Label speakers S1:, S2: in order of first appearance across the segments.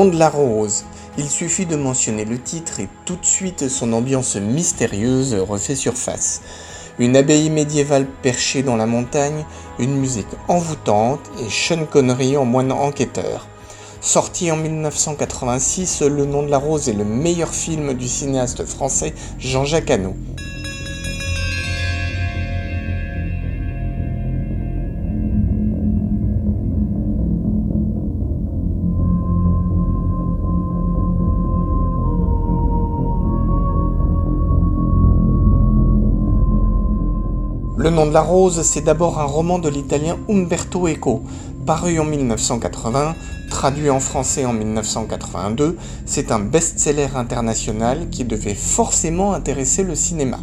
S1: Nom de la rose. Il suffit de mentionner le titre et tout de suite son ambiance mystérieuse refait surface. Une abbaye médiévale perchée dans la montagne, une musique envoûtante et Sean Connery en moine enquêteur. Sorti en 1986, Le nom de la rose est le meilleur film du cinéaste français Jean-Jacques Hano. Le nom de la rose, c'est d'abord un roman de l'italien Umberto Eco, paru en 1980, traduit en français en 1982. C'est un best-seller international qui devait forcément intéresser le cinéma.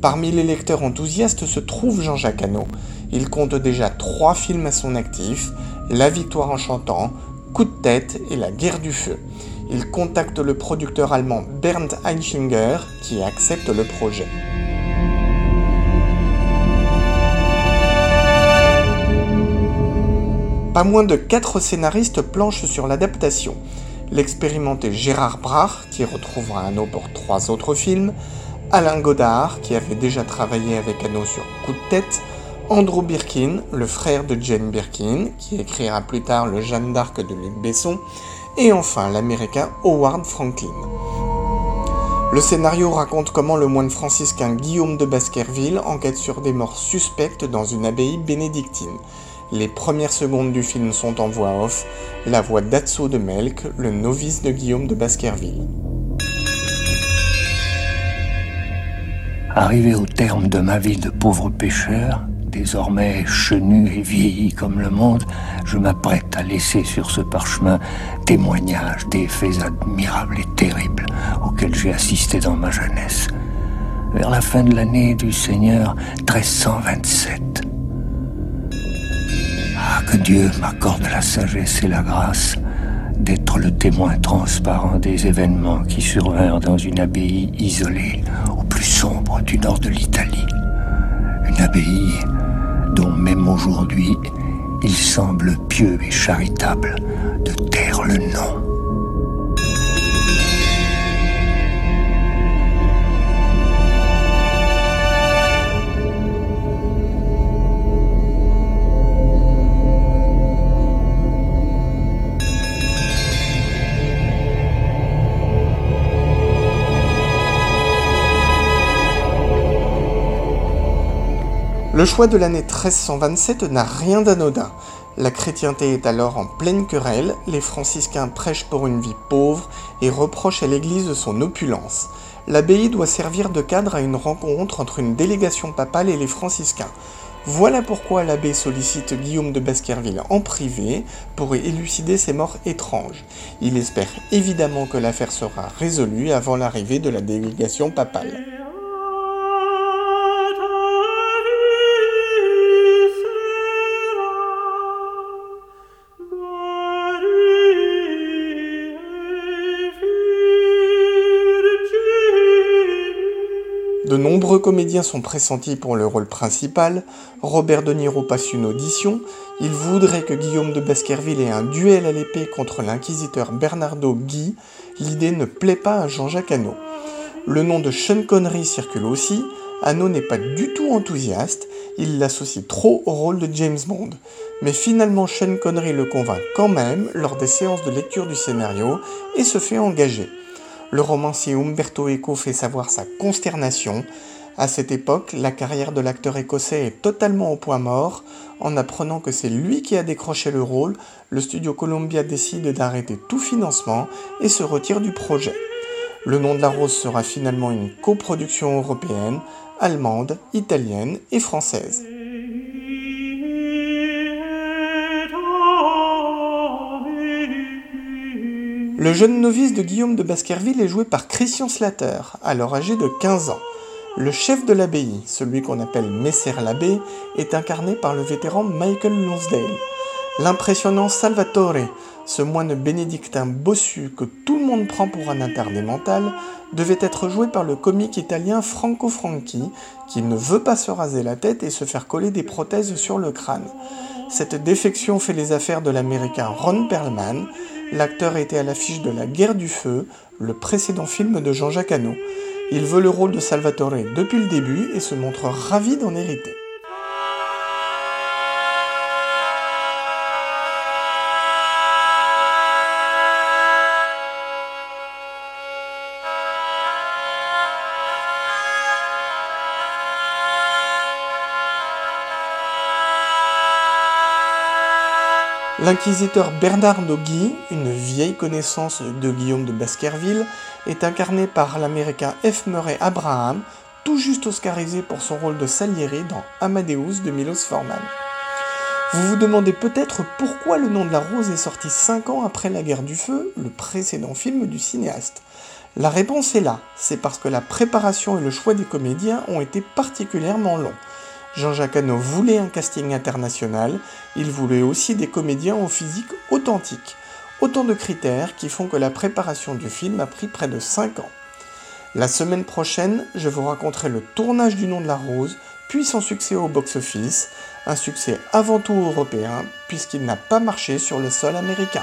S1: Parmi les lecteurs enthousiastes se trouve Jean-Jacques Hano. Il compte déjà trois films à son actif La victoire en chantant, Coup de tête et La guerre du feu. Il contacte le producteur allemand Bernd Eichinger qui accepte le projet. Pas moins de quatre scénaristes planchent sur l'adaptation. L'expérimenté Gérard Brach, qui retrouvera Anno pour trois autres films, Alain Godard, qui avait déjà travaillé avec Anno sur Coup de tête, Andrew Birkin, le frère de Jane Birkin, qui écrira plus tard le Jeanne d'Arc de Luc Besson, et enfin l'américain Howard Franklin. Le scénario raconte comment le moine franciscain Guillaume de Baskerville enquête sur des morts suspectes dans une abbaye bénédictine. Les premières secondes du film sont en voix off, la voix d'Atso de Melk, le novice de Guillaume de Baskerville.
S2: Arrivé au terme de ma vie de pauvre pêcheur, désormais chenu et vieilli comme le monde, je m'apprête à laisser sur ce parchemin témoignage des faits admirables et terribles auxquels j'ai assisté dans ma jeunesse. Vers la fin de l'année du Seigneur 1327, que Dieu m'accorde la sagesse et la grâce d'être le témoin transparent des événements qui survinrent dans une abbaye isolée au plus sombre du nord de l'Italie. Une abbaye dont même aujourd'hui il semble pieux et charitable de taire le nom.
S1: Le choix de l'année 1327 n'a rien d'anodin. La chrétienté est alors en pleine querelle, les franciscains prêchent pour une vie pauvre et reprochent à l'Église son opulence. L'abbaye doit servir de cadre à une rencontre entre une délégation papale et les franciscains. Voilà pourquoi l'abbé sollicite Guillaume de Baskerville en privé pour élucider ces morts étranges. Il espère évidemment que l'affaire sera résolue avant l'arrivée de la délégation papale. De nombreux comédiens sont pressentis pour le rôle principal. Robert De Niro passe une audition. Il voudrait que Guillaume de Baskerville ait un duel à l'épée contre l'inquisiteur Bernardo Guy. L'idée ne plaît pas à Jean-Jacques Hano. Le nom de Sean Connery circule aussi. Hano n'est pas du tout enthousiaste. Il l'associe trop au rôle de James Bond. Mais finalement, Sean Connery le convainc quand même lors des séances de lecture du scénario et se fait engager le romancier Umberto Eco fait savoir sa consternation. À cette époque, la carrière de l'acteur écossais est totalement au point mort. En apprenant que c'est lui qui a décroché le rôle, le studio Columbia décide d'arrêter tout financement et se retire du projet. Le nom de la rose sera finalement une coproduction européenne, allemande, italienne et française. Le jeune novice de Guillaume de Baskerville est joué par Christian Slater, alors âgé de 15 ans. Le chef de l'abbaye, celui qu'on appelle Messer l'abbé, est incarné par le vétéran Michael Lonsdale. L'impressionnant Salvatore, ce moine bénédictin bossu que tout le monde prend pour un interdit mental, devait être joué par le comique italien Franco Franchi, qui ne veut pas se raser la tête et se faire coller des prothèses sur le crâne. Cette défection fait les affaires de l'américain Ron Perlman, L'acteur était à l'affiche de La Guerre du Feu, le précédent film de Jean-Jacques Hano. Il veut le rôle de Salvatore depuis le début et se montre ravi d'en hériter. L'inquisiteur Bernard Guy, une vieille connaissance de Guillaume de Baskerville, est incarné par l'américain F. Murray Abraham, tout juste oscarisé pour son rôle de Salieri dans Amadeus de Milos Forman. Vous vous demandez peut-être pourquoi Le nom de la rose est sorti 5 ans après La guerre du feu, le précédent film du cinéaste. La réponse est là, c'est parce que la préparation et le choix des comédiens ont été particulièrement longs. Jean-Jacques Hano voulait un casting international, il voulait aussi des comédiens au physique authentique. Autant de critères qui font que la préparation du film a pris près de 5 ans. La semaine prochaine, je vous raconterai le tournage du nom de la rose, puis son succès au box-office, un succès avant tout européen, puisqu'il n'a pas marché sur le sol américain.